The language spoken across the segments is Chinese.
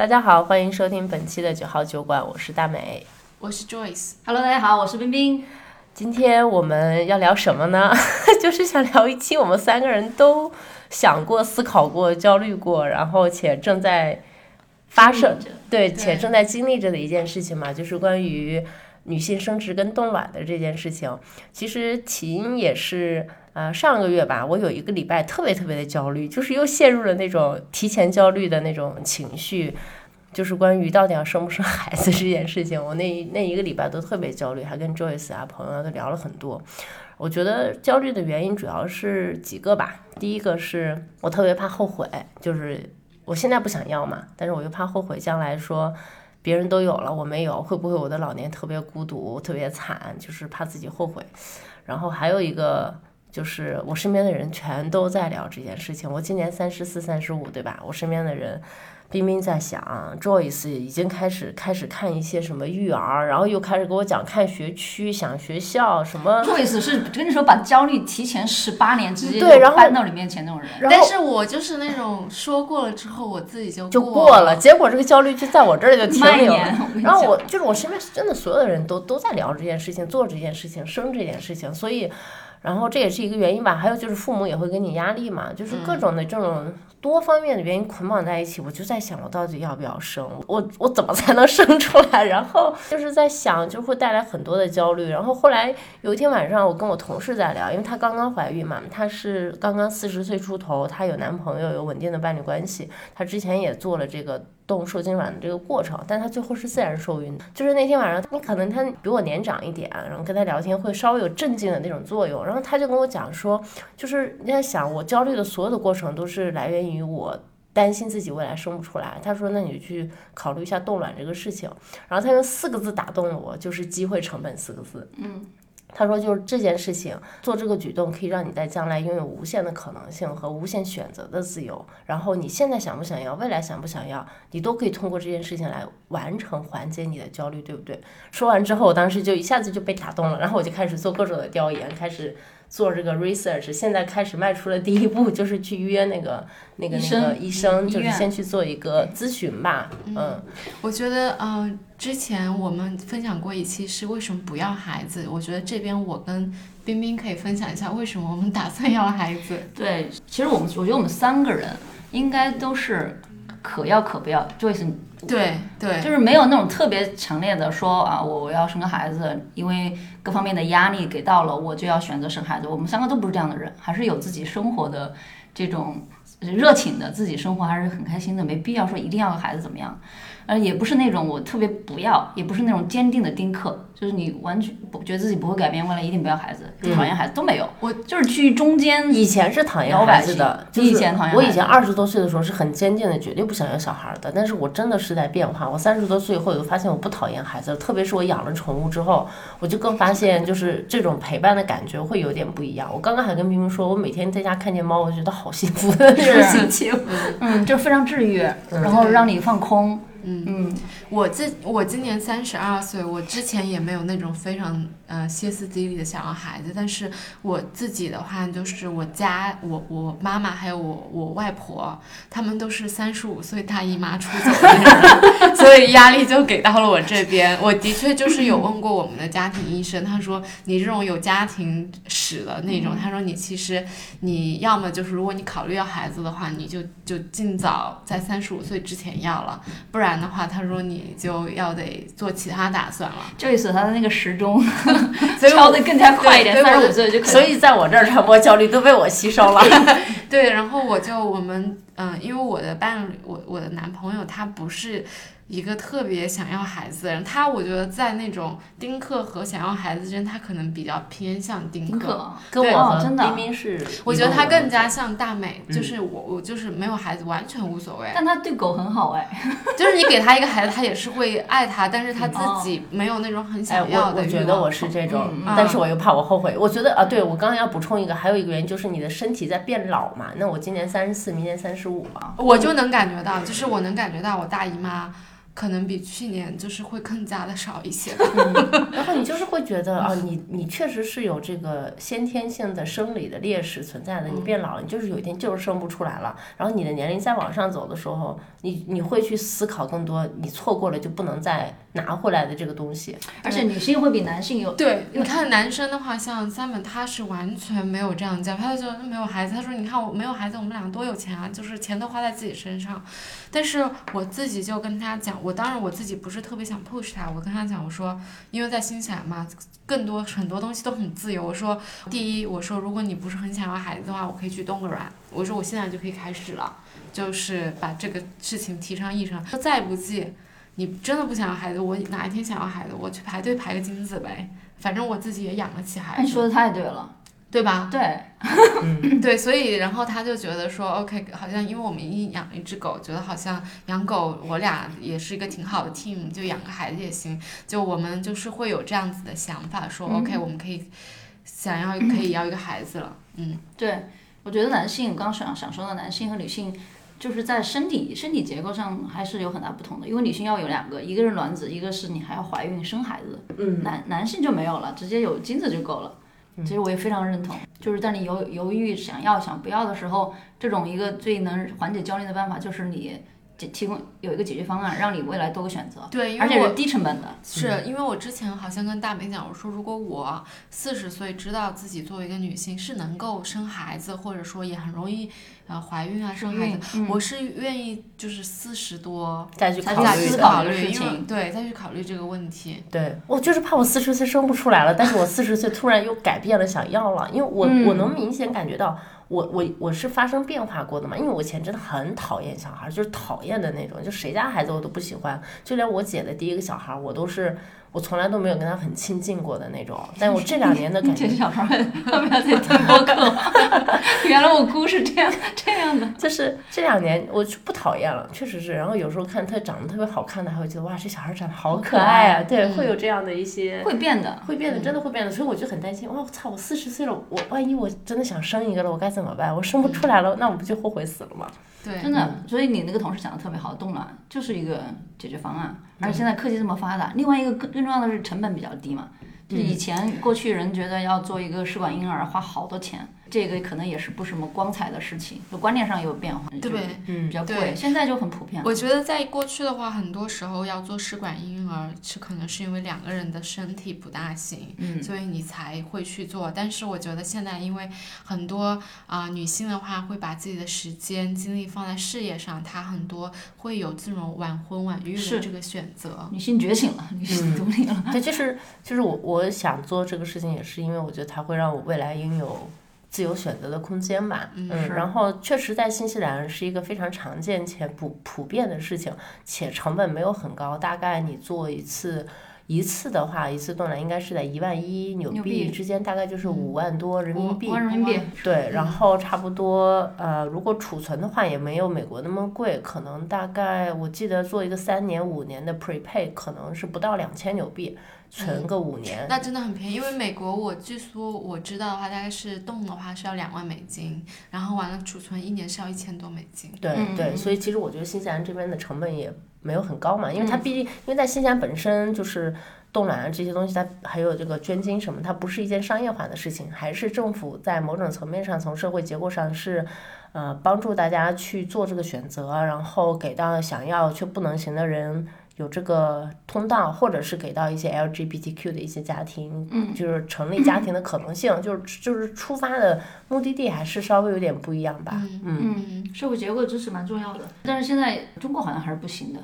大家好，欢迎收听本期的九号酒馆，我是大美，我是 Joyce。Hello，大家好，我是冰冰。今天我们要聊什么呢？就是想聊一期我们三个人都想过、思考过、焦虑过，然后且正在发生，对，且正在经历着的一件事情嘛，就是关于女性生殖跟冻卵的这件事情。其实起因也是。呃，上个月吧，我有一个礼拜特别特别的焦虑，就是又陷入了那种提前焦虑的那种情绪，就是关于到底要生不生孩子这件事情，我那那一个礼拜都特别焦虑，还跟 Joyce 啊朋友都聊了很多。我觉得焦虑的原因主要是几个吧，第一个是我特别怕后悔，就是我现在不想要嘛，但是我又怕后悔将来说别人都有了我没有，会不会我的老年特别孤独、特别惨，就是怕自己后悔。然后还有一个。就是我身边的人全都在聊这件事情。我今年三十四、三十五，对吧？我身边的人，冰冰在想，Joyce 已经开始开始看一些什么育儿，然后又开始给我讲看学区、想学校什么。Joyce 是跟你说把焦虑提前十八年直接搬到你面前那种人。但是我就是那种说过了之后我自己就就过了，结果这个焦虑就在我这儿就停留了。然后我就是我身边真的所有的人都都在聊这件事情、做这件事情、生这件事情，所以。然后这也是一个原因吧，还有就是父母也会给你压力嘛，就是各种的这种多方面的原因捆绑在一起，我就在想，我到底要不要生？我我怎么才能生出来？然后就是在想，就会带来很多的焦虑。然后后来有一天晚上，我跟我同事在聊，因为她刚刚怀孕嘛，她是刚刚四十岁出头，她有男朋友，有稳定的伴侣关系，她之前也做了这个。动受精卵的这个过程，但他最后是自然受孕的。就是那天晚上，你可能他比我年长一点，然后跟他聊天会稍微有镇静的那种作用。然后他就跟我讲说，就是你在想，我焦虑的所有的过程都是来源于我担心自己未来生不出来。他说，那你去考虑一下冻卵这个事情。然后他用四个字打动了我，就是机会成本四个字。嗯。他说：“就是这件事情，做这个举动可以让你在将来拥有无限的可能性和无限选择的自由。然后你现在想不想要，未来想不想要，你都可以通过这件事情来完成缓解你的焦虑，对不对？”说完之后，我当时就一下子就被打动了，然后我就开始做各种的调研，开始。做这个 research，现在开始迈出了第一步，就是去约那个那个那个医生，就是先去做一个咨询吧。嗯，我觉得，嗯，之前我们分享过一期是为什么不要孩子，我觉得这边我跟冰冰可以分享一下为什么我们打算要孩子。对，其实我们我觉得我们三个人应该都是可要可不要，Joyce。对对，就是没有那种特别强烈的说啊，我我要生个孩子，因为各方面的压力给到了，我就要选择生孩子。我们三个都不是这样的人，还是有自己生活的这种热情的，自己生活还是很开心的，没必要说一定要个孩子怎么样。呃，也不是那种我特别不要，也不是那种坚定的丁克，就是你完全不觉得自己不会改变，未来一定不要孩子，讨厌孩子都没有。我就是居中间，以前是讨厌孩子的，以前讨厌。我以前二十多岁的时候是很坚定的，绝对不想要小孩的。但是我真的是在变化。我三十多岁以后，我就发现我不讨厌孩子了，特别是我养了宠物之后，我就更发现就是这种陪伴的感觉会有点不一样。我刚刚还跟冰冰说，我每天在家看见猫，我觉得好幸福的那种心情，嗯，就非常治愈，然后让你放空。嗯嗯，我这我今年三十二岁，我之前也没有那种非常呃歇斯底里的想要孩子，但是我自己的话就是我家我我妈妈还有我我外婆，他们都是三十五岁大姨妈出走的人，所以压力就给到了我这边。我的确就是有问过我们的家庭医生，他说你这种有家庭史的那种，他说你其实你要么就是如果你考虑要孩子的话，你就就尽早在三十五岁之前要了，不。然的话，他说你就要得做其他打算了。就意思他的那个时钟 所以敲得更加快一点，三十五岁就可以。所以在我这儿传播焦虑都被我吸收了。对，然后我就我们嗯，因为我的伴侣，我我的男朋友他不是。一个特别想要孩子的人，他我觉得在那种丁克和想要孩子之间，他可能比较偏向丁克。跟我真的，明明是，我觉得他更加像大美，就是我我就是没有孩子完全无所谓。但他对狗很好哎，就是你给他一个孩子，他也是会爱他，但是他自己没有那种很想要的。我觉得我是这种，但是我又怕我后悔。我觉得啊，对我刚刚要补充一个，还有一个原因就是你的身体在变老嘛。那我今年三十四，明年三十五嘛，我就能感觉到，就是我能感觉到我大姨妈。可能比去年就是会更加的少一些。然后你就是会觉得啊，你你确实是有这个先天性的生理的劣势存在的。你变老了，你就是有一天就是生不出来了。然后你的年龄再往上走的时候，你你会去思考更多，你错过了就不能再拿回来的这个东西。而且女性会比男性有对，你看男生的话，像三本他是完全没有这样讲，他就说没有孩子，他说你看我没有孩子，我们俩多有钱啊，就是钱都花在自己身上。但是我自己就跟他讲，我当然我自己不是特别想 push 他，我跟他讲，我说因为在新西兰嘛，更多很多东西都很自由。我说第一，我说如果你不是很想要孩子的话，我可以去东个卵。我说我现在就可以开始了，就是把这个事情提上议程。再不济，你真的不想要孩子，我哪一天想要孩子，我去排队排个精子呗，反正我自己也养得起孩子，你说的太对了，对吧？对，对，所以然后他就觉得说，OK，好像因为我们一养一只狗，觉得好像养狗我俩也是一个挺好的 team，就养个孩子也行。就我们就是会有这样子的想法，说 OK，我们可以想要可以要一个孩子了，嗯，对，我觉得男性刚想想说的男性和女性。就是在身体身体结构上还是有很大不同的，因为女性要有两个，一个是卵子，一个是你还要怀孕生孩子。嗯，男男性就没有了，直接有精子就够了。其实我也非常认同，就是在你犹犹豫想要想不要的时候，这种一个最能缓解焦虑的办法就是你提提供有一个解决方案，让你未来多个选择。对，因而且我低成本的。是因为我之前好像跟大美讲，我说如果我四十岁知道自己作为一个女性是能够生孩子，或者说也很容易呃怀孕啊生孩子，嗯我是愿意就是四十多再去考虑这个事因为情对再去考虑这个问题。对我就是怕我四十岁生不出来了，但是我四十岁突然又改变了想要了，因为我、嗯我能明显感觉到我我我是发生变化过的嘛，因为我以前真的很讨厌小孩，就是讨厌的那种，就谁家孩子我都不喜欢，就连我姐的第一个小孩我都是我从来都没有跟他很亲近过的那种，但我这两年的 感觉这小孩儿要不要再听播客？原来我姑是这样这样的。就是这两年我就不讨厌了，确实是。然后有时候看他长得特别好看的，还会觉得哇，这小孩长得好可爱啊。对，会有这样的一些。会变的，会变的，真的会变的，所以我就很担心。哇，我操！我四十岁了，我万一我真的想生一个了，我该怎么办？我生不出来了，那我不就后悔死了吗？对，真的。所以你那个同事讲的特别好，冻卵就是一个解决方案。而且现在科技这么发达，另外一个更更重要的是成本比较低嘛。就以前过去人觉得要做一个试管婴儿花好多钱，这个可能也是不什么光彩的事情，就观念上有变化，就对。嗯比较贵。对现在就很普遍了。我觉得在过去的话，很多时候要做试管婴儿，是可能是因为两个人的身体不大行，嗯所以你才会去做。但是我觉得现在，因为很多啊、女性的话会把自己的时间精力放在事业上，她很多会有这种晚婚晚育的这个选择。女性觉醒了，女性独立了。对，就是就是我我想做这个事情，也是因为我觉得它会让我未来拥有自由选择的空间吧。嗯然后确实在新西兰是一个非常常见且普普遍的事情，且成本没有很高，大概你做一次。一次的话，一次冻卵应该是在一万一纽纽币币之间，大概就是五万多人民币。五万人民币，对，然后差不多呃，如果储存的话也没有美国那么贵，可能大概我记得做一个三年五年的 prepay 可能是不到两千纽币，存个五年。那真的很便宜，因为美国我据说我知道的话，大概是动的话是要两万美金，然后完了储存一年是要一千多美金。对对，所以其实我觉得新西兰这边的成本也没有很高嘛，因为它嗯毕竟因为在新西兰本身就是冻卵啊这些东西，它还有这个捐精什么，它不是一件商业化的事情，还是政府在某种层面上从社会结构上是。呃，帮助大家去做这个选择，然后给到想要却不能行的人有这个通道，或者是给到一些 LGBTQ 的一些家庭，嗯就是成立家庭的可能性，就是就是出发的目的地还是稍微有点不一样吧。嗯社会结构支持蛮重要的，但是现在中国好像还是不行的。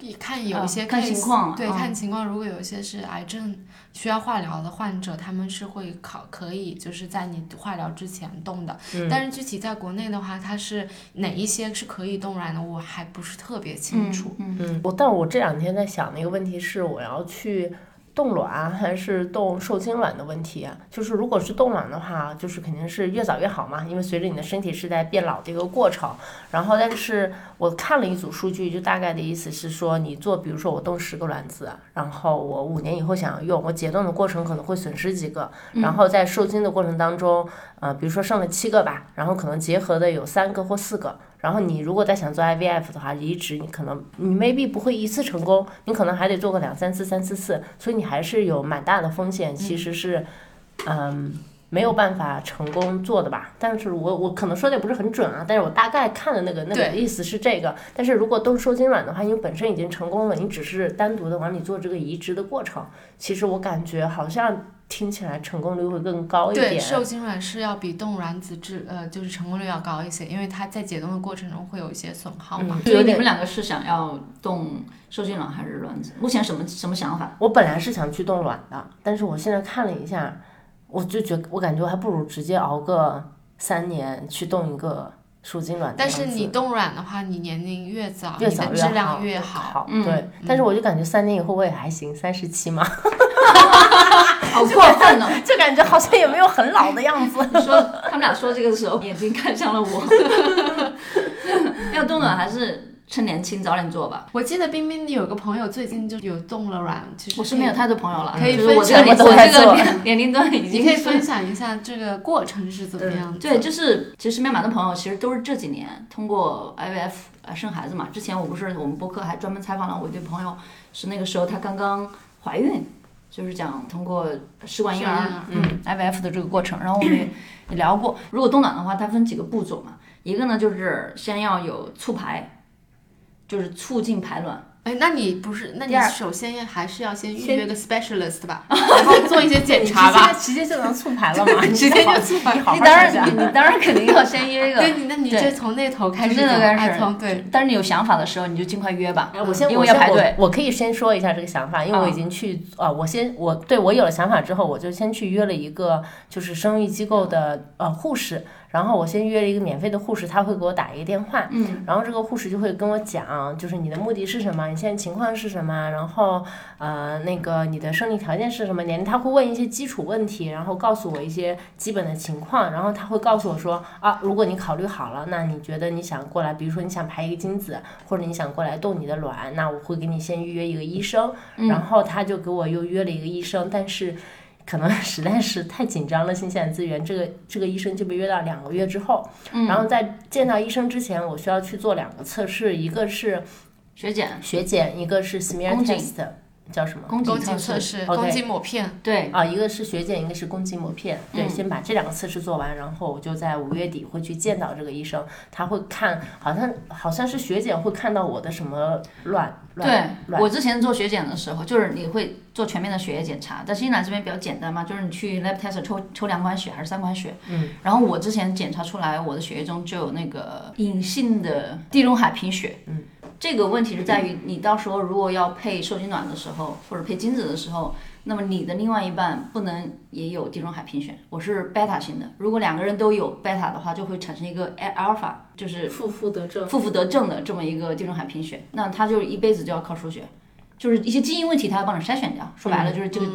你看有一些啊看情况对，啊看情况。如果有一些是癌症需要化疗的患者，他们是会考可以就是在你化疗之前动的。嗯但是具体在国内的话，它是哪一些是可以动软的，我还不是特别清楚。嗯嗯，我但我这两天在想的一个问题是，我要去冻卵还是冻受精卵的问题啊？就是如果是冻卵的话，就是肯定是越早越好嘛，因为随着你的身体是在变老的一个过程。然后，但是我看了一组数据，就大概的意思是说，你做，比如说我冻十个卵子，然后我五年以后想要用，我解冻的过程可能会损失几个，然后在受精的过程当中，呃，比如说剩了七个吧，然后可能结合的有三个或四个，然后你如果再想做 IVF 的话，移植你可能你 maybe 不会一次成功，你可能还得做个两三次、三四次，所以你还是有蛮大的风险，其实是，嗯。没有办法成功做的吧，但是我我可能说的也不是很准啊，但是我大概看的那个那个意思是这个。但是如果都是受精卵的话，因为本身已经成功了，你只是单独的往里做这个移植的过程，其实我感觉好像听起来成功率会更高一点。对，受精卵是要比冻卵子质呃就是成功率要高一些，因为它在解冻的过程中会有一些损耗嘛。所以你们两个是想要冻受精卵还是卵子？目前什么什么想法？我本来是想去冻卵的，但是我现在看了一下。我就觉，我感觉我还不如直接熬个三年去冻一个受精卵。但是你冻卵的话，你年龄越早，越早质量越好。对，但是我就感觉三年以后我也还行，三十七嘛。好过分哦！就感觉好像也没有很老的样子。说他们俩说这个的时候，眼睛看向了我。要冻卵还是？趁年轻早点做吧。我记得冰冰有个朋友最近就有冻了卵，其实我身边有太多朋友了，可以分享一下我这个年年龄段已经可以分享一下这个过程是怎么样的。对，就是其实身边蛮多朋友其实都是这几年通过 IVF 啊生孩子嘛。之前我不是我们播客还专门采访了我一对朋友，是那个时候她刚刚怀孕，就是讲通过试管婴儿嗯 IVF 的这个过程。然后我们也也聊过，如果冻卵的话，它分几个步骤嘛，一个呢就是先要有促排。就是促进排卵。哎，那你不是？那你首先还是要先预约个 specialist 吧，然后做一些检查吧。直接就能促排了吗？直接就促排。你当然，你你当然肯定要先约一个。对，那你就从那头开始。从那头开始。对。但是你有想法的时候，你就尽快约吧。我先，因为要排队。我可以先说一下这个想法，因为我已经去啊，我先我对我有了想法之后，我就先去约了一个就是生育机构的呃护士。然后我先约了一个免费的护士，他会给我打一个电话，嗯，然后这个护士就会跟我讲，就是你的目的是什么，你现在情况是什么，然后呃那个你的生理条件是什么年龄，他会问一些基础问题，然后告诉我一些基本的情况，然后他会告诉我说啊，如果你考虑好了，那你觉得你想过来，比如说你想排一个精子，或者你想过来冻你的卵，那我会给你先预约一个医生，然后他就给我又约了一个医生，但是。可能 实在是太紧张了，新鲜资源，这个这个医生就被约到两个月之后。嗯。然后在见到医生之前，我需要去做两个测试，一个是血检，血检，一个是 smear test，叫什么？宫颈测试。宫颈抹片。对。啊，一个是血检，一个是宫颈抹片。对，先把这两个测试做完，然后我就在五月底会去见到这个医生，他会看，好像好像是血检会看到我的什么卵。对，我之前做血检的时候，就是你会做全面的血液检查，在新西兰这边比较简单嘛，就是你去 lab test 抽抽两管血还是三管血，嗯，然后我之前检查出来我的血液中就有那个隐性的地中海贫血，嗯，这个问题是在于你到时候如果要配受精卵的时候，或者配精子的时候。那么你的另外一半不能也有地中海贫血，我是贝塔型的。如果两个人都有贝塔的话，就会产生一个阿尔法，就是负负得正，负负得正的这么一个地中海贫血。那他就一辈子就要靠输血，就是一些基因问题他要帮你筛选掉。说白了就是这个，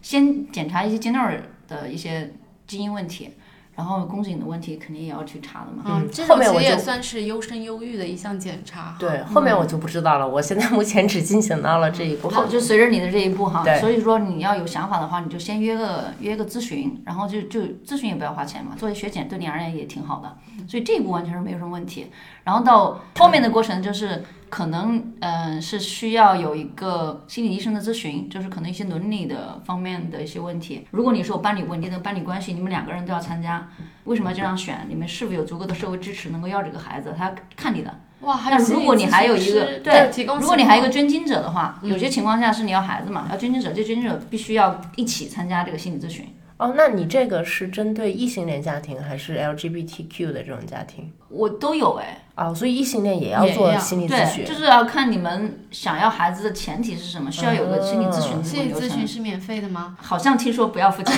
先检查一些基因儿的一些基因问题。然后宫颈的问题肯定也要去查的嘛。嗯，这种其实也算是优生优育的一项检查。对，后面我就不知道了。我现在目前只进行到了这一步。好，就随着你的这一步哈。所以说你要有想法的话，你就先约个约个咨询，然后就就咨询也不要花钱嘛，作为血检对你而言也挺好的。所以这一步完全是没有什么问题。然后到后面的过程就是。可能嗯是需要有一个心理医生的咨询，就是可能一些伦理的方面的一些问题。如果你是有伴侣稳定的伴侣关系，你们两个人都要参加，为什么要这样选？你们是否有足够的社会支持能够要这个孩子？他看你的。哇，那如果你还有一个对，如果你还有一个捐精者的话，有些情况下是你要孩子嘛，要捐精者，这捐精者必须要一起参加这个心理咨询。哦，那你这个是针对异性恋家庭还是 LGBTQ 的这种家庭？我都有哎。哦，所以异性恋也要做心理咨询，就是要看你们想要孩子的前提是什么，需要有个心理咨询。心理咨询是免费的吗？好像听说不要付钱。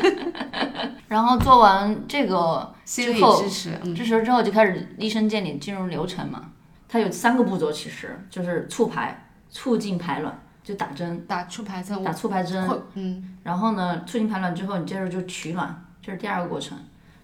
然后做完这个心理支持，支持之后就开始医生建你进入流程嘛。它有三个步骤，其实就是促排、促进排卵。就打针，打促排针，打促排针，嗯，然后呢，促进排卵之后，你接着就取卵，这是第二个过程。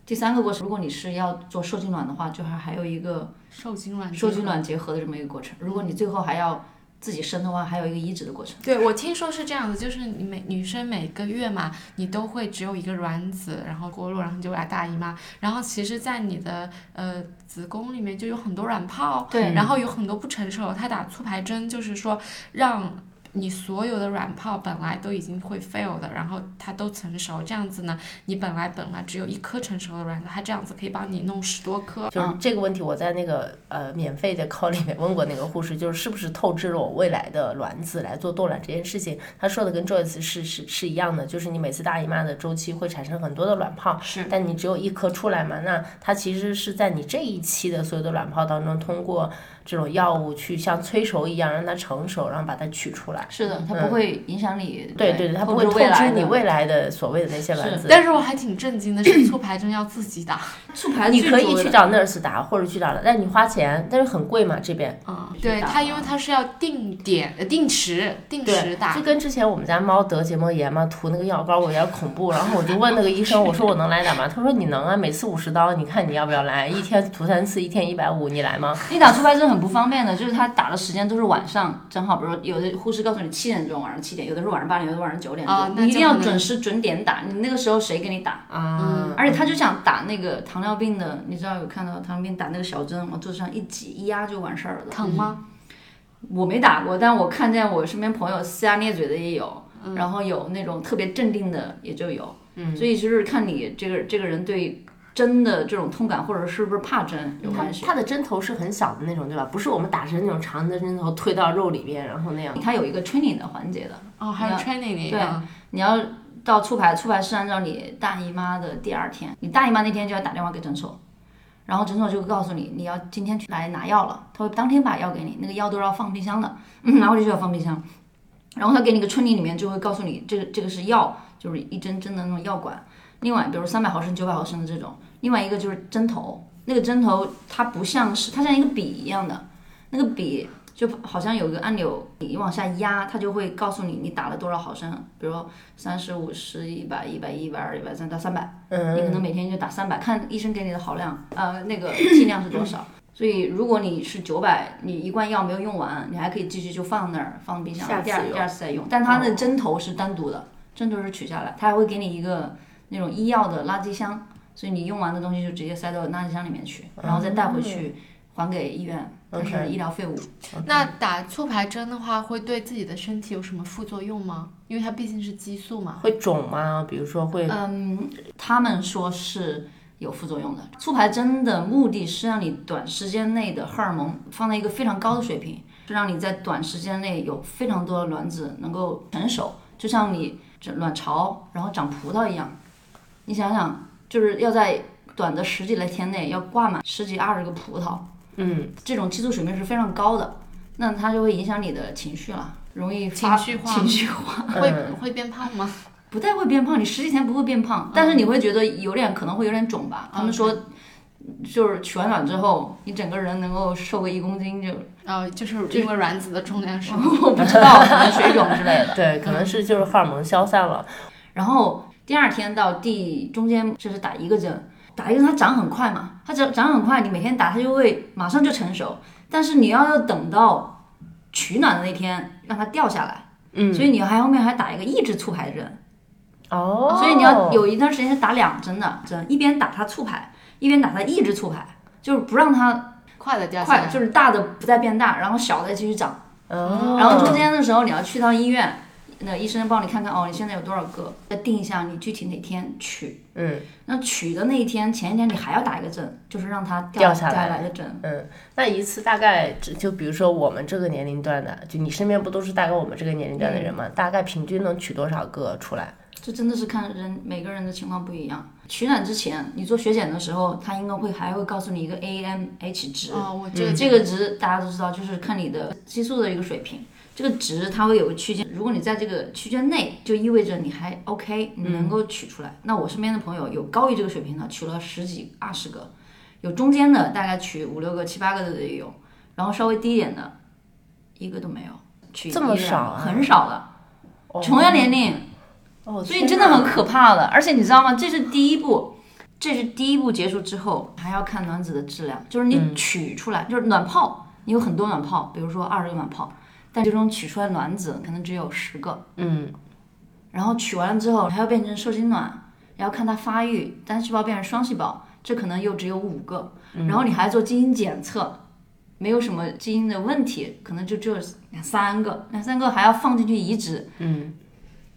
第三个过程，如果你是要做受精卵的话，就还还有一个受精卵受精卵结合的这么一个过程。如果你最后还要自己生的话，还有一个移植的过程。对，我听说是这样子，就是你每女生每个月嘛，你都会只有一个卵子，然后过落，然后你就来大姨妈。然后其实，在你的呃子宫里面就有很多卵泡，对然后有很多不成熟，它打促排针就是说让。你所有的卵泡本来都已经会 fail 的，然后它都成熟，这样子呢，你本来本来只有一颗成熟的卵子，它这样子可以帮你弄十多颗。就是这个问题，我在那个呃免费的 call 里面问过那个护士，就是是不是透支了我未来的卵子来做冻卵这件事情。他说的跟 Joyce 是是是一样的，就是你每次大姨妈的周期会产生很多的卵泡，是但你只有一颗出来嘛，那它其实是在你这一期的所有的卵泡当中，通过这种药物去像催熟一样让它成熟，然后把它取出来。是的，它不会影响你。对对对，它不会透透支你未来的所谓的那些卵子。但是我还挺震惊的，是 促排针要自己打。促排你可以去找 nurse 打，或者去找，但你花钱，但是很贵嘛这边。嗯，对它，因为它是要定点、呃定时、定时打就。跟之前我们家猫得结膜炎嘛，涂那个药膏，我有点恐怖。然后我就问那个医生，我说我能来打吗？他说你能啊，每次五十刀，你看你要不要来？一天涂三次，一天一百五，你来吗？你打促排针很不方便的，就是他打的时间都是晚上，正好，比如说有的护士告诉你七点钟，晚上七点，有的是晚上八点，有的晚上九点钟，啊那你一定要准时准点打。你那个时候谁给你打？啊，而且他就想打那个糖尿病的，你知道有看到糖尿病打那个小针，往肚子上一挤一压就完事儿了。疼吗？我没打过，但我看见我身边朋友呲牙咧嘴的也有，然后有那种特别镇定的也就有。嗯，所以就是看你这个这个人对针的这种痛感，或者是不是怕针有关系。它的针头是很小的那种，对吧？不是我们打针那种长的针头推到肉里边，然后那样。它有一个 training 的环节的，哦，还有 training 的对。你要到促排，促排是按照你大姨妈的第二天，你大姨妈那天就要打电话给诊所，然后诊所就会告诉你你要今天去来拿药了，他会当天把药给你，那个药都是要放冰箱的，嗯，拿回去就要放冰箱，然后他给你个春里里面就会告诉你这个这个是药，就是一针针的那种药管，另外比如三百毫升、九百毫升的这种，另外一个就是针头，那个针头它不像是它像一个笔一样的，那个笔就好像有个按钮，你往下压，它就会告诉你你打了多少毫升，比如说三十、五十、一百、一百一、一百二、一百三到三百，你可能每天就打三百，看医生给你的好量，呃，那个剂量是多少。所以如果你是九百，你一罐药没有用完，你还可以继续就放那儿，放冰箱，第二第二次再用。但它的针头是单独的，针头是取下来，它还会给你一个那种医药的垃圾箱，所以你用完的东西就直接塞到垃圾箱里面去，然后再带回去还给医院，它是医疗废物。那打促排针的话，会对自己的身体有什么副作用吗？因为它毕竟是激素嘛。会肿吗？比如说会，嗯，他们说是有副作用的。促排针的目的是让你短时间内的荷尔蒙放在一个非常高的水平，是让你在短时间内有非常多的卵子能够成熟，就像你这卵巢然后长葡萄一样。你想想，就是要在短的十几来天内要挂满十几二十个葡萄，嗯，这种激素水平是非常高的，那它就会影响你的情绪了，容易发情绪化情绪化。会嗯会变胖吗？不太会变胖，你十几天不会变胖，但是你会觉得有点可能会有点肿吧。他们说，就是取完卵之后，你整个人能够瘦个一公斤就，呃，就是因为卵子的重量是 我不知道，可能水肿之类的。对，可能是就是荷尔蒙消散了。然后第二天到第中间就是打一个针，打一个针它长很快嘛，它长长很快，你每天打它就会马上就成熟，但是你要要等到取卵的那天让它掉下来，嗯，所以你还后面还打一个抑制促排针。哦，所以你要有一段时间是打两针的针，一边打它促排，一边打它抑制促排，就是不让它快的掉下快，来。就是大的不再变大，然后小的继续长。哦，然后中间的时候你要去趟医院，那医生帮你看看哦，你现在有多少个，再定一下你具体哪天取。嗯那取的那一天前一天你还要打一个针，就是让它掉下下来的针。嗯，那一次大概就比如说我们这个年龄段的，就你身边不都是大概我们这个年龄段的人吗？大概平均能取多少个出来？这真的是看人每个人的情况不一样。取卵之前，你做血检的时候，他应该会还会告诉你一个 AMH 值。哦，我这个这个值大家都知道，就是看你的激素的一个水平。这个值它会有个区间，如果你在这个区间内，就意味着你还 OK，你能够取出来。那我身边的朋友有高于这个水平的，取了十几、二十个；有中间的，大概取五六个、七八个的也有；然后稍微低一点的，一个都没有，取这么少啊很少的。哦同样年龄，哦，所以真的很可怕的。而且你知道吗？这是第一步，这是第一步结束之后，还要看卵子的质量，就是你取出来，就是卵泡，你有很多卵泡，比如说二十个卵泡，但最终取出来卵子可能只有十个，嗯，然后取完了之后还要变成受精卵，然后看它发育，单细胞变成双细胞，这可能又只有五个，然后你还做基因检测。没有什么基因的问题，可能就只有两三个，两三个还要放进去移植，嗯，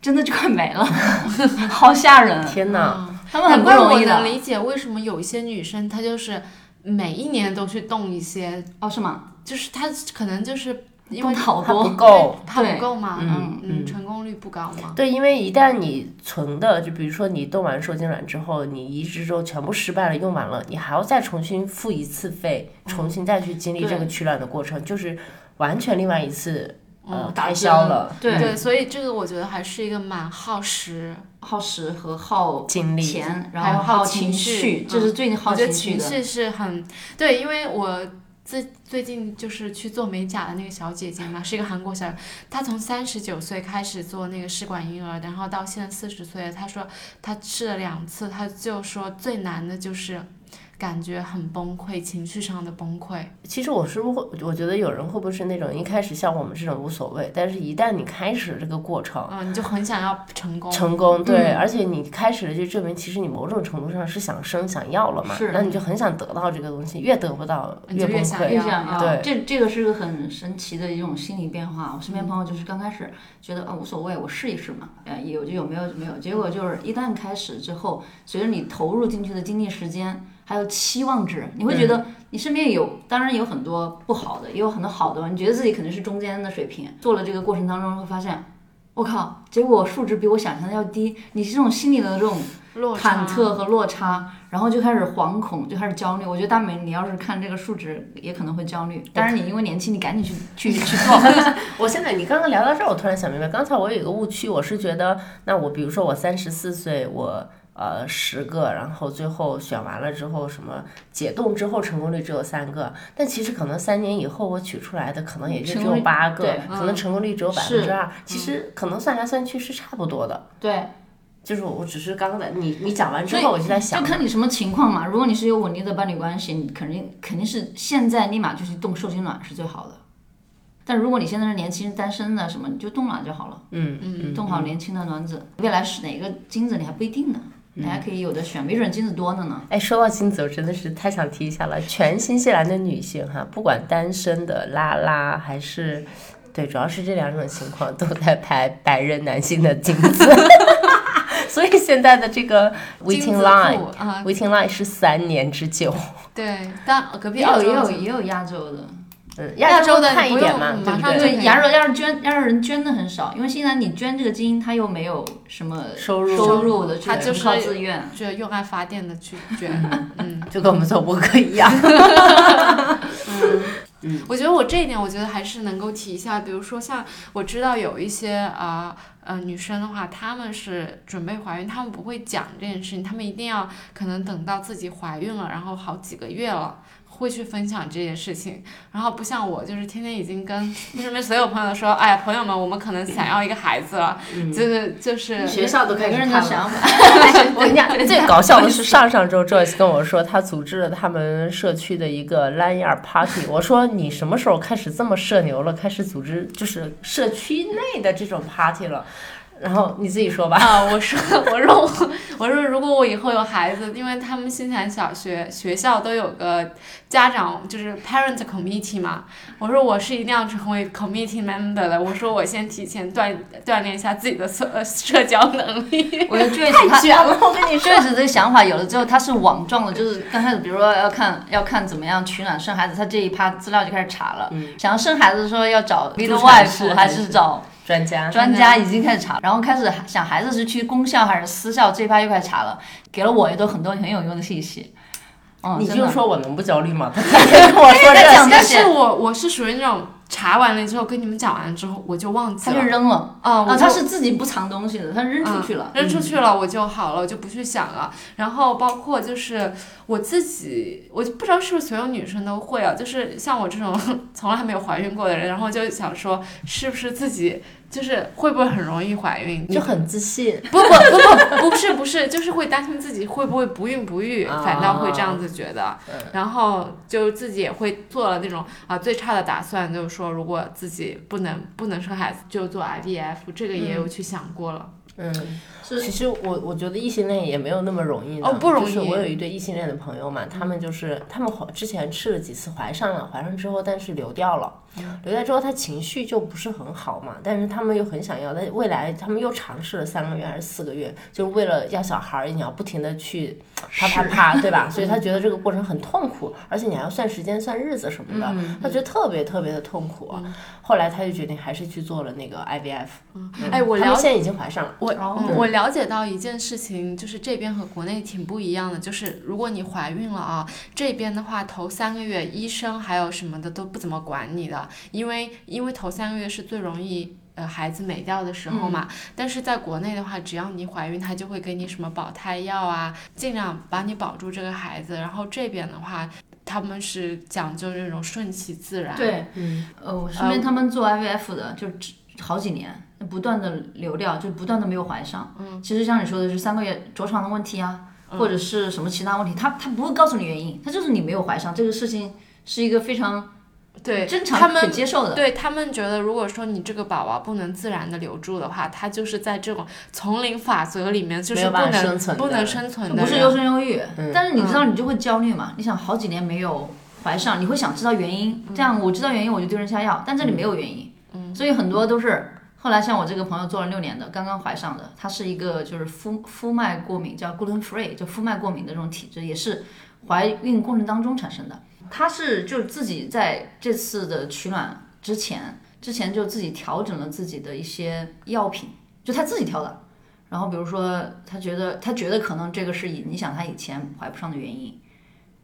真的就快没了，好吓人！天哪，他们很难怪我不容易的能。理解为什么有一些女生她就是每一年都去动一些，哦，是吗？就是她可能就是因为还的好多不够。它不够嘛，嗯嗯，成功率不高嘛。对，因为一旦你存的，就比如说你冻完受精卵之后，你移植之后全部失败了，用完了，你还要再重新付一次费，重新再去经历这个取卵的过程，就是完全另外一次呃开销了，对对，所以这个我觉得还是一个蛮耗时，耗时和耗精力。钱，然还有后耗耗情绪，绪这是最耗我觉得情绪的。情绪是很对，因为我最最近就是去做美甲的那个小姐姐嘛，是一个韩国小，她从三十九岁开始做那个试管婴儿，然后到现在四十岁，她说她试了两次，她就说最难的就是感觉很崩溃，情绪上的崩溃。其实我是不会，我觉得有人会不会是那种一开始像我们这种无所谓，但是一旦你开始这个过程，嗯，你就很想要成功。成功，对，嗯而且你开始了就证明，其实你某种程度上是想生想要了嘛，是那你就很想得到这个东西，越得不到你就崩溃。越想要越想要，对这这个是个很神奇的一种心理变化。我身边朋友就是刚开始觉得啊无所谓，我试一试嘛，呃有就有，没有就没有。结果就是一旦开始之后，随着你投入进去的精力、时间，还有期望值，你会觉得你身边有，当然有很多不好的，也有很多好的。你觉得自己可能是中间的水平，做了这个过程当中会发现，我靠，结果数值比我想象的要低。你这种心理的这种落忐忑和落差，然后就开始惶恐，就开始焦虑。我觉得大美，你要是看这个数值，也可能会焦虑。当然，你因为年轻，你赶紧去去去做。我现在你刚刚聊到这儿，我突然想明白，刚才我有一个误区，我是觉得，那我比如说我三十四岁，我呃十个，然后最后选完了之后，什么解冻之后成功率只有三个，但其实可能三年以后我取出来的可能也就只有八个对，可能成功率只有百分之二，其实可能算来算去是差不多的。对，就是我只是刚刚在你你讲完之后，我就在想就，看你什么情况嘛。如果你是有稳定的伴侣关系，你肯定肯定是现在立马就去动受精卵是最好的。但如果你现在是年轻人单身的什么，你就冻卵就好了，嗯嗯，冻好年轻的卵子，未来是哪个精子你还不一定呢，你还可以有的选，没准金子多的呢。哎，说到金子，我真的是太想提一下了。全新西兰的女性哈，不管单身的拉拉还是，对，主要是这两种情况都在排白人男性的金子。所以现在的这个 waiting line，啊，waiting line 是三年之久。对，但隔壁也有也澳洲的有也有亚洲的，嗯，亚洲的看一点不用嘛，对不对？马上就对，亚洲亚洲捐亚洲人捐的很少，因为现在你捐这个基因，他又没有什么收入收入的，他就是靠自愿。就用爱发电的去捐，嗯。就跟我们做博客一样。嗯我觉得我这一点，我觉得还是能够提一下。比如说，像我知道有一些啊呃女生的话，她们是准备怀孕，她们不会讲这件事情，她们一定要可能等到自己怀孕了，然后好几个月了。会去分享这件事情，然后不像我，就是天天已经跟身边所有朋友说，哎呀，朋友们，我们可能想要一个孩子了，就是就是学校都开始看想法，我跟你讲，最搞笑的是上上周 Joyce 跟我说，他组织了他们社区的一个 l a n y a r d party。我说你什么时候开始这么社牛了？开始组织就是社区内的这种 party 了？然后你自己说吧。啊，我说，我说我，我说如果我以后有孩子，因为他们新西兰小学学校都有个家长就是 parent committee 嘛，我说我是一定要成为 committee member 的。我说我先提前锻锻炼一下自己的社呃社交能力。我觉得 Joyce 他卷了，我跟你说。Joyce 这个想法有了之后，他是网状的，就是刚开始，比如说要看要看怎么样取暖生孩子，他这一趴资料就开始查了。想要生孩子的时候要找助 midwife 还产士还是是找专家，专家，已经开始查，然后开始想孩子是去公校还是私校，这一趴又开始查了，给了我也都很多很有用的信息。嗯，你就说我能不焦虑吗？他跟我说在讲这些，但是我我是属于那种查完了之后跟你们讲完之后我就忘记他就了。扔了啊，他是自己不藏东西的，他扔出去了。扔出去了我就好了，我就不去想了。然后包括就是我自己，我就不知道是不是所有女生都会啊，就是像我这种 从来还没有怀孕过的人，然后就想说是不是自己就是会不会很容易怀孕？就很自信。不不不不不是不是，就是会担心自己会不会不孕不育，啊反倒会这样子觉得。嗯然后就自己也会做了那种啊最差的打算，就是说如果自己不能不能生孩子就做 IVF，这个也有去想过了。嗯，是其实我我觉得异性恋也没有那么容易的哦不容易就是我有一对异性恋的朋友嘛，他们就是他们怀之前吃了几次怀上了，怀上之后但是流掉了，流掉之后他情绪就不是很好嘛，但是他们又很想要，但未来他们又尝试了三个月还是四个月，就是为了要小孩儿，你要不停的去啪啪啪，对吧？所以他觉得这个过程很痛苦，而且你还要算时间、算日子什么的，他觉得特别特别的痛苦。后来他就决定还是去做了那个 IVF。哎，我了他们现在已经怀上了。我、我了解到一件事情，就是这边和国内挺不一样的，就是如果你怀孕了啊，这边的话头三个月医生还有什么的都不怎么管你的，因为因为头三个月是最容易。呃，孩子美掉的时候嘛，但是在国内的话，只要你怀孕，他就会给你什么保胎药啊，尽量把你保住这个孩子。然后这边的话，他们是讲究这种顺其自然。对，嗯，呃，我身边他们做 IVF 的，就只好几年，不断的流掉，就不断的没有怀上。嗯，其实像你说的是三个月着床的问题啊，或者是什么其他问题，他他不会告诉你原因，他就是你没有怀上，这个事情是一个非常对，正常可他们接受的。对他们觉得，如果说你这个宝宝不能自然的留住的话，他就是在这种丛林法则里面，就是不能生存不能生存的人。不是优生优育，嗯但是你知道你就会焦虑嘛？你想好几年没有怀上，你会想知道原因，这样我知道原因我就丢人下药，但这里没有原因，所以很多都是后来像我这个朋友做了六年的，刚刚怀上的，他是一个就是肤肤脉过敏，叫 gluten free，就肤脉过敏的这种体质，也是怀孕过程当中产生的。他是就自己在这次的取卵之前，之前就自己调整了自己的一些药品，就他自己调的。然后比如说，他觉得他觉得可能这个是影响他以前怀不上的原因，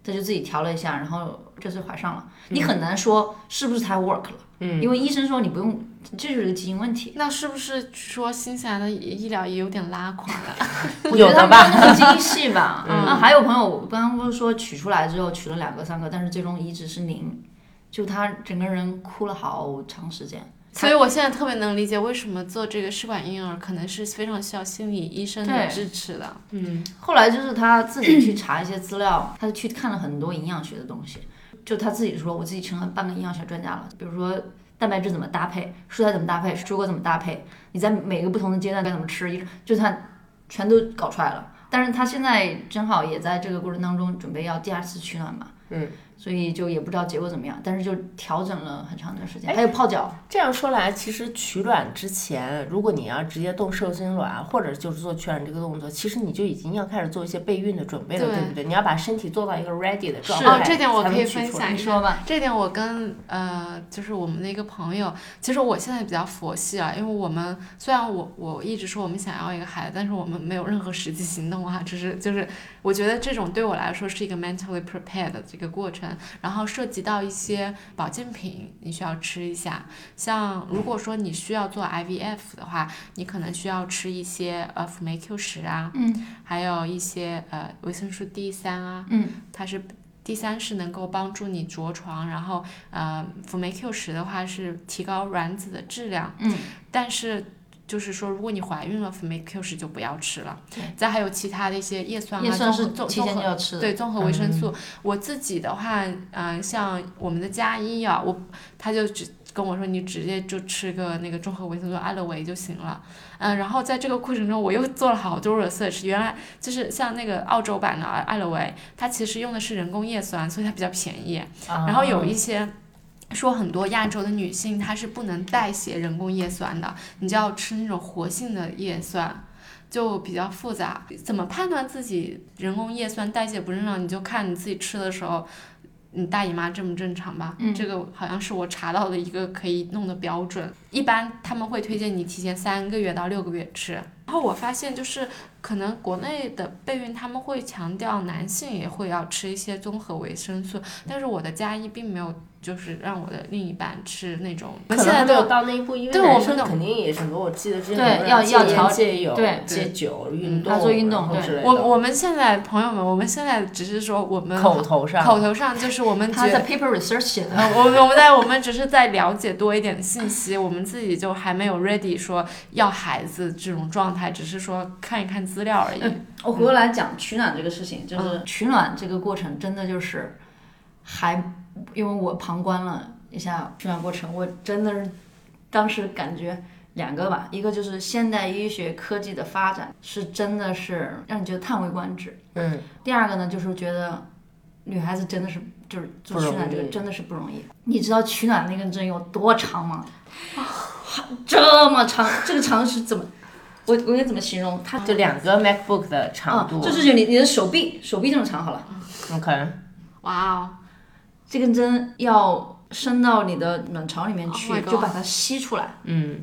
他就自己调了一下，然后这次怀上了。你很难说是不是他 work 了，嗯，因为医生说你不用，这就是个基因问题。那是不是说新西兰的医疗也有点拉垮了？我觉得他们有的吧那个精细吧，那，还有朋友，我刚刚不是说取出来之后取了两个三个，但是最终移植是零，就他整个人哭了好长时间。所以我现在特别能理解为什么做这个试管婴儿可能是非常需要心理医生的支持的。嗯后来就是他自己去查一些资料，他去看了很多营养学的东西，就他自己说，我自己成了半个营养学专家了。比如说蛋白质怎么搭配，蔬菜怎么搭配，水果怎么搭配，你在每个不同的阶段该怎么吃，一就算全都搞出来了。但是他现在正好也在这个过程当中准备要第二次取暖嘛，嗯，所以就也不知道结果怎么样，但是就调整了很长一段时间，还有泡脚，这样说来，其实取卵之前，如果你要直接动受精卵，或者就是做取卵这个动作，其实你就已经要开始做一些备孕的准备了，对对不对？你要把身体做到一个 ready 的状态，哦，这点我可以分享一下你说吧。这点我跟呃，就是我们的一个朋友，其实我现在比较佛系啊，因为我们虽然我我一直说我们想要一个孩子，但是我们没有任何实际行动啊，只是就是我觉得这种对我来说是一个 mentally prepared 的这个过程，然后涉及到一些保健品，你需要吃一下，像如果说你需要做 IVF 的话，你可能需要吃一些呃辅酶 Q 十啊，嗯，还有一些呃维生素 D 三啊，嗯，它是第三是能够帮助你着床，然后呃，辅酶 Q 十的话是提高卵子的质量，嗯，但是就是说，如果你怀孕了，辅酶 Q 十就不要吃了。对，再还有其他的一些叶酸啊，叶酸是综合提前综合就要吃，对综合维生素。我自己的话，嗯、像我们的佳一啊，我他就只跟我说，你直接就吃个那个综合维生素艾乐维就行了。嗯、然后在这个过程中，我又做了好多 research，原来就是像那个澳洲版的艾乐维，它其实用的是人工叶酸，所以它比较便宜。然后有一些说很多亚洲的女性她是不能代谢人工叶酸的，你就要吃那种活性的叶酸。就比较复杂，怎么判断自己人工叶酸代谢不正常？你就看你自己吃的时候，你大姨妈正不正常吧？嗯这个好像是我查到的一个可以弄的标准。一般他们会推荐你提前三个月到六个月吃。然后我发现就是可能国内的备孕他们会强调男性也会要吃一些综合维生素，但是我的加一并没有就是让我的另一半吃那种。现在都到那一步，因为男生对我们肯定也是很多。我记得之前对要要调戒油、对戒酒、运动，他做运动之类的我我们现在朋友们，我们现在只是说我们口头上口头上就是我们他在 paper research 写的。呃，我们我们在我们只是在了解多一点信息，我们自己就还没有 ready 说要孩子这种状态，只是说看一看资料而已。我回过来讲取暖这个事情，就是取暖这个过程真的就是还，因为我旁观了一下取卵过程，我真的是当时感觉两个吧，一个就是现代医学科技的发展是真的是让你觉得叹为观止，嗯，第二个呢就是觉得女孩子真的是就是做取卵这个真的是不容易。你知道取暖那根针有多长吗？这么长，这个长是怎么？我我应该怎么形容？它就两个 MacBook 的长度，啊就是你你的手臂手臂这么长好了，OK，哇哦，这根针要伸到你的卵巢里面去 Oh 就把它吸出来。嗯，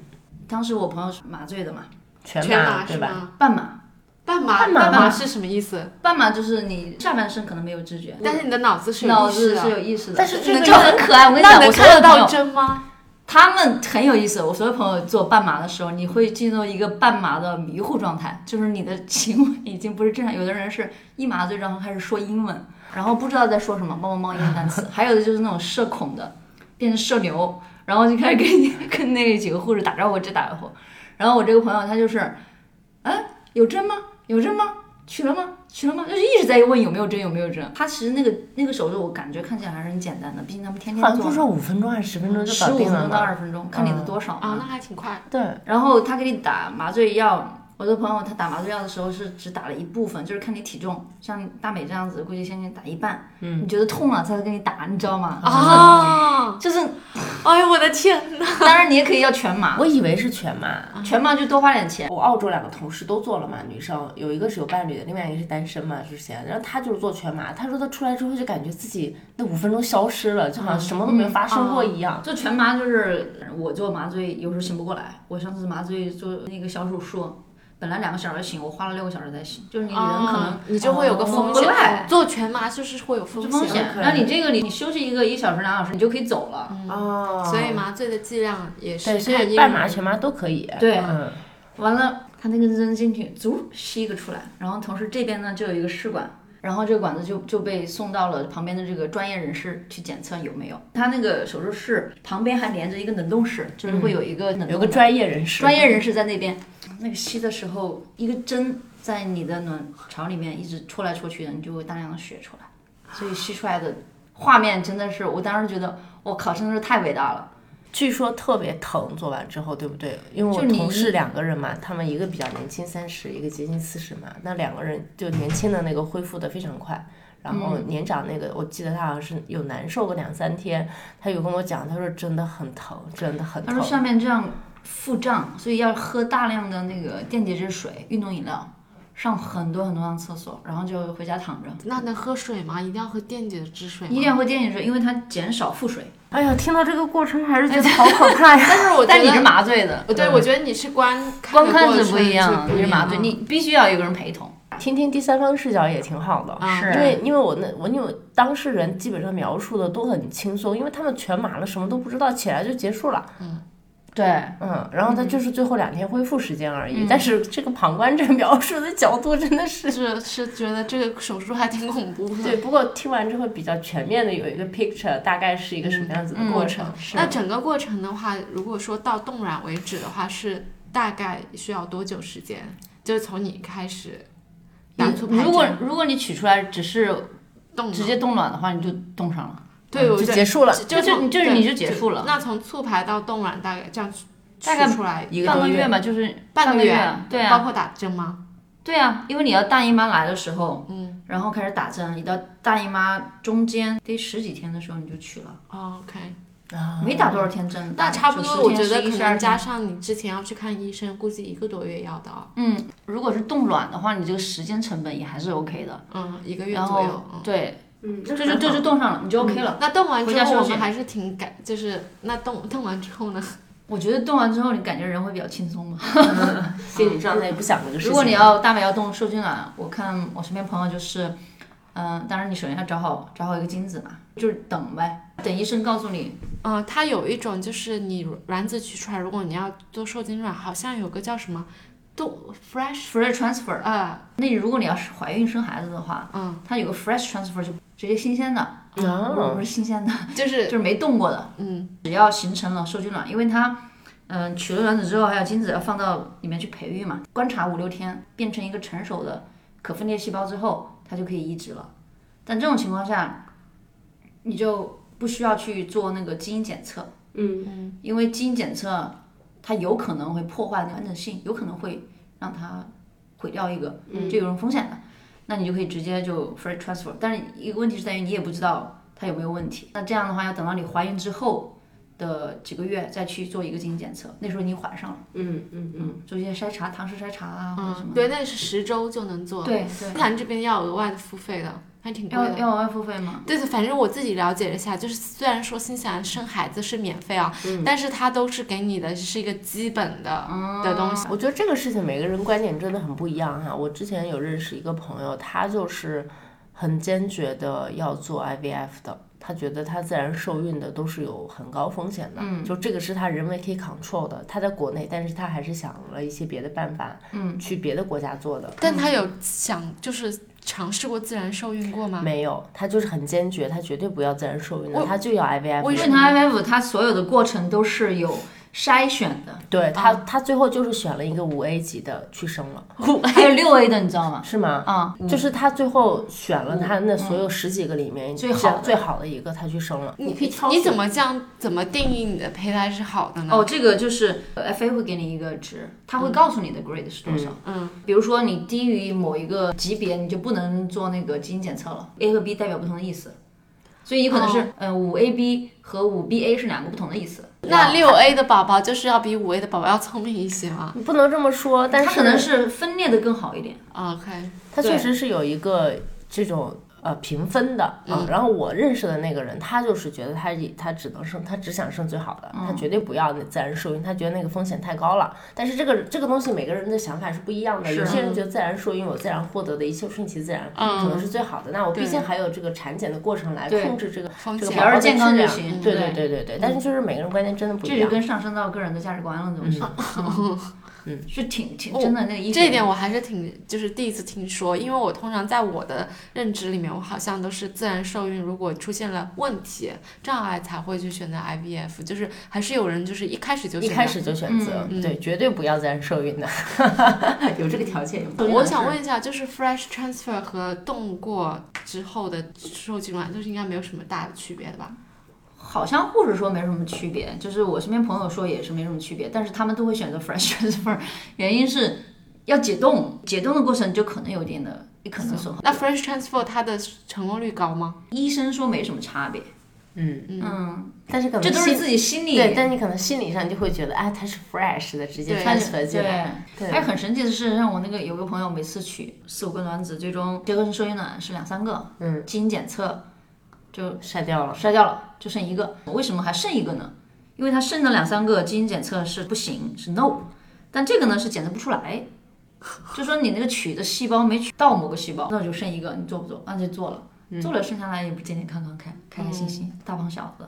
当时我朋友是麻醉的嘛，全全麻对吧？麻是吗？半麻，半麻半麻麻是什么意思？半麻就是你下半身可能没有知觉，但是你的脑子是有脑子意识的是有意识的，但是这个就很可爱。我跟你讲，我所有的朋友看得到针吗？他们很有意思。我所有朋友做半麻的时候，你会进入一个半麻的迷糊状态，就是你的行为已经不是正常。有的人是一麻醉然后开始说英文，然后不知道在说什么，帮忙英文单词；还有的就是那种社恐的，变成社牛，然后就开始跟你跟那几个护士打招呼，这打招呼。然后我这个朋友他就是，哎，有针吗？有针吗？取了吗？取了吗？就是一直在问有没有针，有没有针。他其实那个那个手术，我感觉看起来还是很简单的，毕竟他们天天好像做嘛。不是说五分钟还是十分钟就十五分钟到？二十分钟，看你的多少啊，那还挺快。对，然后他给你打麻醉药，我的朋友他打麻醉药的时候是只打了一部分，就是看你体重，像大美这样子，估计先给你打一半，嗯，你觉得痛了才给你打，你知道吗？啊！就是，哎呦我的天哪！当然你也可以要全麻，我以为是全麻。全麻就多花点钱。我澳洲两个同事都做了嘛，女生有一个是有伴侣的，另外一个是单身嘛之前，然后她就是做全麻，她说她出来之后就感觉自己那五分钟消失了，就好像什么都没有发生过一样。做全麻就是我做麻醉有时候醒不过来，我上次麻醉做那个小手术，本来两个小时醒，我花了六个小时才醒，就是你人可能啊你就会有个风险，做全麻就是会有风险。那你这个你你休息一个一小时两小时，你就可以走了。哦，所以麻醉的剂量也是半麻、全麻都可以。对嗯，完了，他那个扔进去，足吸一个出来，然后同时这边呢就有一个试管，然后这个管子就就被送到了旁边的这个专业人士去检测有没有。他那个手术室旁边还连着一个冷冻室，就是会有一个冷冻的有个专业人士，专业人士在那边。那个吸的时候，一个针在你的卵巢里面一直戳来戳去的，你就会大量的血出来，所以吸出来的画面真的是，我当时觉得，我靠，真的是太伟大了。据说特别疼，做完之后，对不对？因为我同事两个人嘛，他们一个比较年轻，三十，一个接近四十嘛，那两个人就年轻的那个恢复的非常快。然后嗯年长那个，我记得他好像是有难受个两三天，他有跟我讲，他说真的很疼，真的很疼。他说下面这样腹胀，所以要喝大量的那个电解质水、运动饮料，上很多很多趟厕所，然后就回家躺着。那能喝水吗？一定要喝电解质水吗？一定要喝电解质，因为它减少腹水。哎呀，听到这个过程还是觉得好可怕呀！但是我觉得但你是麻醉的，对，我觉得你是观观看着是不一样，你你是麻醉，你必须要有一个人陪同。听听第三方视角也挺好的。因为因为我那我因为当事人基本上描述的都很轻松，因为他们全麻了，什么都不知道，起来就结束了。对，嗯，然后他就是最后两天恢复时间而嗯已。但是这个旁观者 描述的角度真的是。是是觉得这个手术还挺恐怖的。对，不过听完之后比较全面的有一个 picture，大概是一个什么样子的过程。是那整个过程的话，如果说到冻卵为止的话，是大概需要多久时间？就是从你开始打出排如果如果你取出来只是冻直接冻卵的话，你就冻上了。对，我就结束了。就就就是你就结束了那从促排到冻卵大概这样大概出来一个多半个月吧，就是半个月，对啊，包括打针吗？对啊，因为你要大姨妈来的时候，嗯，然后开始打针，你到大姨妈中间第十几天的时候你就取了，哦，OK，啊没打多少天针，那差不多，我觉得可能加上你之前要去看医生，估计一个多月要的哦，嗯，如果是冻卵的话，你这个时间成本也还是 OK 的，嗯，一个月左右。对，嗯，这就这就冻上了，你就 OK 了。那冻完之后，我们还是挺感，就是那冻冻完之后呢？我觉得冻完之后，你感觉人会比较轻松嘛。心理状态也不想这个事情。如果你要大美要冻受精卵，我看我身边朋友就是，嗯、当然你首先要找好找好一个精子嘛，就是等呗，等医生告诉你，嗯，它有一种就是你卵子取出来，如果你要做受精卵，好像有个叫什么冻 fresh，fresh transfer。啊，那你如果你要是怀孕生孩子的话，嗯，它有个 fresh transfer 就直接新鲜的，不是哦。不是新鲜的，就是就是没动过的，嗯。只要形成了受精卵，因为它，嗯、取了卵子之后，还有精子要放到里面去培育嘛，观察五六天，变成一个成熟的可分裂细胞之后，它就可以移植了。但这种情况下，你就不需要去做那个基因检测，嗯。嗯。因为基因检测它有可能会破坏那个完整性，有可能会让它毁掉一个，这有种风险的。那你就可以直接就 free transfer，但是一个问题是在于你也不知道它有没有问题。那这样的话要等到你怀孕之后的几个月再去做一个基因检测，那时候你怀上了，嗯嗯嗯，做一些筛查，唐氏筛查啊或者什么，。嗯对，那是十周就能做。，对斯对，坦这边要额外的付费的，还挺贵的。要要额外付费吗？对的，反正我自己了解了一下，就是虽然说新西兰生孩子是免费啊，但是它都是给你的是一个基本的、的东西。我觉得这个事情每个人观点真的很不一样哈。我之前有认识一个朋友，他就是很坚决的要做 IVF 的。他觉得他自然受孕的都是有很高风险的，嗯，就这个是他人为可以 control 的。他在国内，但是他还是想了一些别的办法，嗯，去别的国家做的。但他有想就是尝试过自然受孕过吗？没有，他就是很坚决，他绝对不要自然受孕的，他就要 IVF 为它 IVF 他所有的过程都是有筛选的，对他，他最后就是选了一个五 A 级的去生了，还有六 A 的，你知道吗？是吗？啊、就是他最后选了他那所有十几个里面最好最好的一个，他去生了。你可以挑你怎么这样怎么定义你的胚胎是好的呢？哦，这个就是呃 FA 会给你一个值，他会告诉你的 grade 是多少。嗯，比如说你低于某一个级别，你就不能做那个基因检测了。A 和 B 代表不同的意思，所以有可能是、哦呃五 AB 和五 BA 是两个不同的意思。那六 A 的宝宝就是要比五 A 的宝宝要聪明一些吗你不能这么说，但是它可能是分裂的更好一点。？OK，他确实是有一个这种呃评分的啊。然后我认识的那个人，他就是觉得他以他只能生，他只想生最好的，他绝对不要那自然受孕，他觉得那个风险太高了。但是这个这个东西每个人的想法是不一样的，有些人觉得自然受孕，我自然获得的一切顺其自然，可能是最好的。那我毕竟还有这个产检的过程来控制这个这个宝宝健康就行对对对对对，但是就是每个人观念真的不一样。这就跟上升到个人的价值观了，东西。嗯，嗯，是挺挺真的那个医学这一点我还是挺就是第一次听说，因为我通常在我的认知里面，我好像都是自然受孕，如果出现了问题障碍才会去选择 IVF，就是还是有人就是一开始就选择一开始就选择，对，绝对不要自然受孕的，有这个条件。我想问一下，就是 fresh transfer 和冻过之后的受精卵，就是应该没有什么大的区别的吧？好像护士说没什么区别，就是我身边朋友说也是没什么区别，但是他们都会选择 fresh transfer，原因是要解冻，解冻的过程就可能有点的，也可能损耗。那 fresh transfer 它的成功率高吗？医生说没什么差别，嗯，嗯，但是可能这都是自己心里对，但你可能心理上就会觉得，啊，它是 fresh 的，直接对 transfer 进来。对，还有很神奇的是，让我那个有个朋友每次取四五个卵子，最终结合成受精卵是两三个，嗯，基因检测就筛掉了。筛掉了，就剩一个。为什么还剩一个呢？因为它剩的两三个基因检测是不行，是 no，但这个呢是检测不出来，就说你那个取的细胞没取到某个细胞，那就剩一个，你做不做？那就做了，做了剩下来也不健健康康、开开开心心，大胖小子。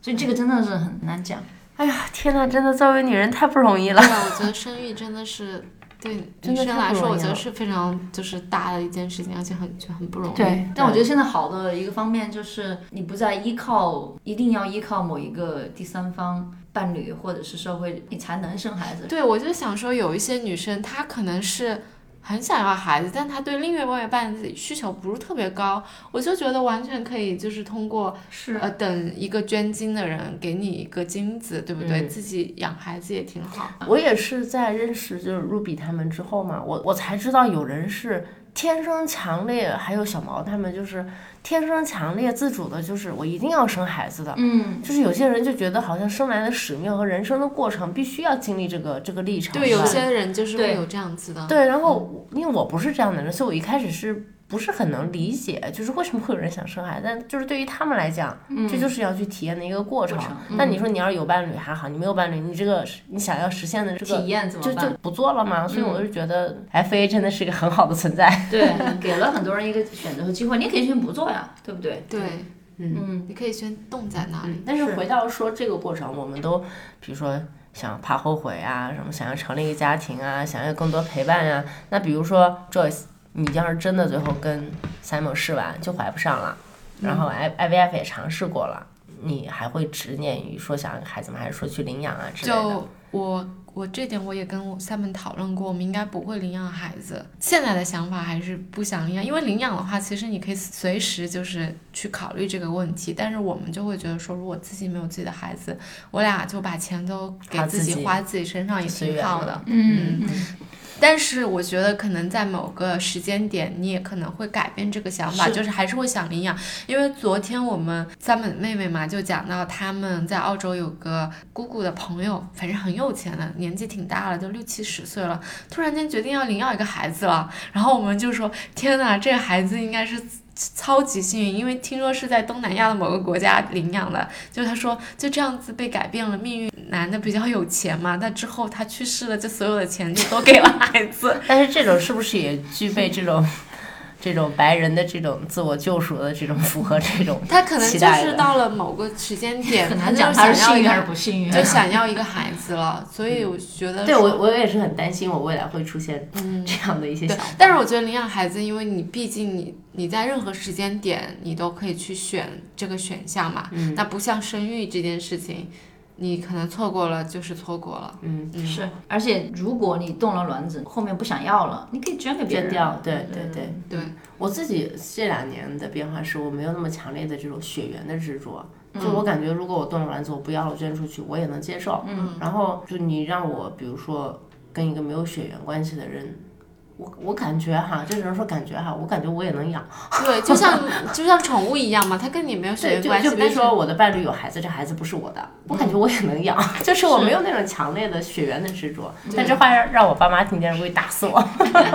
所以这个真的是很难讲。哎呀，天呐，真的作为女人太不容易了对。啊，我觉得生育真的是对真的太女生来说，我觉得是非常就是大的一件事情，而且很就很不容易。对，但我觉得现在好的一个方面就是你不再依靠，一定要依靠某一个第三方伴侣或者是社会，你才能生孩子。对，我就想说，有一些女生她可能是很想要孩子，但他对另外一半的需求不是特别高，我就觉得完全可以，就是通过是呃等一个捐精的人给你一个精子，对不对？嗯自己养孩子也挺好。我也是在认识就是 Ruby 他们之后嘛，我我才知道有人是天生强烈，还有小毛他们就是天生强烈自主的，就是我一定要生孩子的。嗯，就是有些人就觉得好像生来的使命和人生的过程必须要经历这个这个历程。对，有些人就是会有这样子的。对，然后因为我不是这样的人，所以我一开始是不是很能理解，就是为什么会有人想生孩子？但就是对于他们来讲，这就是要去体验的一个过程。过程那你说你要是有伴侣还好，你没有伴侣，你这个你想要实现的这个体验怎么就就办？不做了吗。所以我就觉得 FA 真的是一个很好的存在。对，给了很多人一个选择和机会，你可以先不做呀，对不对？对，嗯，你可以先冻在那里。但是回到说这个过程，我们都比如说想怕后悔啊，什么想要成立一个家庭啊，想要更多陪伴呀、那比如说 Joyce，你要是真的最后跟 Simon 试完就怀不上了，然后 I IVF 也尝试过了，你还会执念于说想孩子吗？还是说去领养啊之类的？就我我这点我也跟 Simon 讨论过，我们应该不会领养孩子。现在的想法还是不想领养，因为领养的话，其实你可以随时就是去考虑这个问题。但是我们就会觉得说，如果自己没有自己的孩子，我俩就把钱都给自己花自己身上也挺好的。嗯但是我觉得可能在某个时间点，你也可能会改变这个想法，是就是还是会想领养。因为昨天我们三本妹妹嘛，就讲到他们在澳洲有个姑姑的朋友，反正很有钱的，年纪挺大了，都六七十岁了，突然间决定要领养一个孩子了。然后我们就说：天哪，这个孩子应该是。超级幸运，因为听说是在东南亚的某个国家领养的。就他说，就这样子被改变了命运。男的比较有钱嘛，但之后他去世了，就所有的钱就都给了孩子。但是这种是不是也具备这种这种白人的这种自我救赎的这种符合这种他可能就是到了某个时间 点，很他就难讲他是想要一幸运还是个，不幸运。就 想要一个孩子了。所以我觉得对我，我也是很担心我未来会出现这样的一些对想法。，但是我觉得领养孩子，因为你毕竟你你在任何时间点你都可以去选这个选项嘛，嗯那不像生育这件事情，你可能错过了就是错过了。嗯，嗯，是，而且如果你动了卵子，后面不想要了，你可以捐给别人。捐掉，对对对。对，我自己这两年的变化是我没有那么强烈的这种血缘的执着，嗯就我感觉如果我动了卵子我不要了捐出去，我也能接受。嗯，然后就你让我比如说跟一个没有血缘关系的人。我我感觉哈，就只能说感觉哈，我感觉我也能养。对，就像就像宠物一样嘛，它跟你没有血缘关系，就比如说我的伴侣有孩子，这孩子不是我的，我感觉我也能养，就是我没有那种强烈的血缘的执着。但这话让让我爸妈听见了会打死我。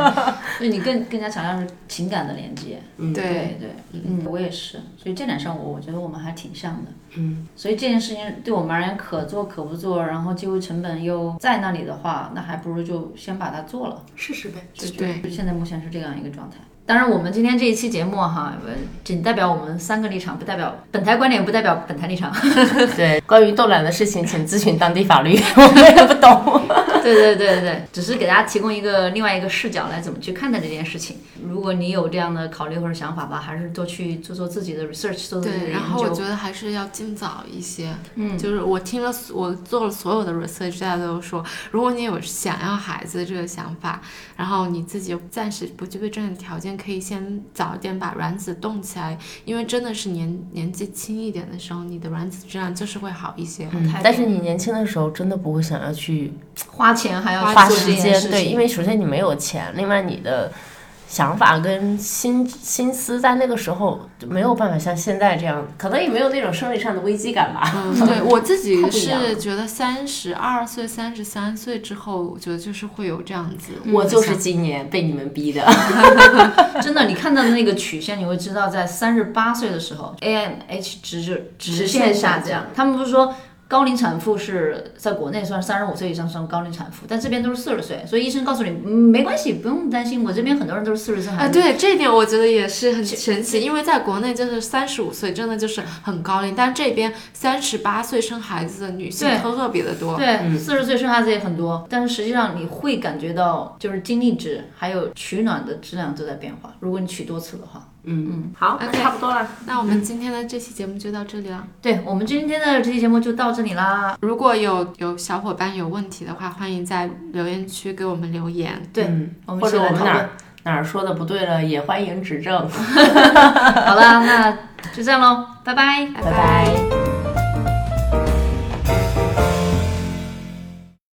所以你更更加强调是情感的连接。嗯对对对，嗯，我也是，所以这点上我我觉得我们还挺像的。嗯，所以这件事情对我们而言可做可不做，然后机会成本又在那里的话，那还不如就先把它做了。试试呗。就对就现在目前是这样一个状态。当然，我们今天这一期节目哈，呃仅代表我们三个立场，不代表本台观点，不代表本台立场。对，关于冻卵的事情，请咨询当地法律，我们也不懂。对对对对对，只是给大家提供一个另外一个视角来怎么去看待这件事情。如果你有这样的考虑或者想法吧，还是多去做做自己的 research，做做自己的对，研然后我。觉得还是要尽早一些。嗯，就是我听了，我做了所有的 research，大家都说，如果你有想要孩子这个想法，然后你自己暂时不具备这样的条件，可以先早一点把卵子冻起来，因为真的是年年纪轻一点的时候，你的卵子质量就是会好一些。嗯但是你年轻的时候真的不会想要去花钱还要花时间，对，因为首先你没有钱，另外你的想法跟心心思在那个时候就没有办法像现在这样，可能也没有那种生理上的危机感吧。嗯，对我自己是觉得三十二岁、三十三岁之后，我觉得就是会有这样子。我就是今年被你们逼的。真的，你看到的那个曲线，你会知道，在三十八岁的时候，AMH 值就直线下降。他们不是说高龄产妇是在国内算三十五岁以上算高龄产妇，但这边都是四十岁，所以医生告诉你，嗯，没关系，不用担心。我这边很多人都是四十岁啊，还对这一点我觉得也是很神奇，因为在国内就是三十五岁真的就是很高龄，但这边三十八岁生孩子的女性对特别的多。对，四十岁生孩子也很多，但是实际上你会感觉到，就是精力值还有取暖的质量都在变化。如果你取多次的话，嗯嗯，好，那差不多了。那我们今天的这期节目就到这里了。对我们今天的这期节目就到这里啦。如果有有小伙伴有问题的话，欢迎在留言区给我们留言。对，嗯我们或者我们哪哪儿说的不对了，也欢迎指正。好啦，那就这样喽，拜拜。拜拜拜。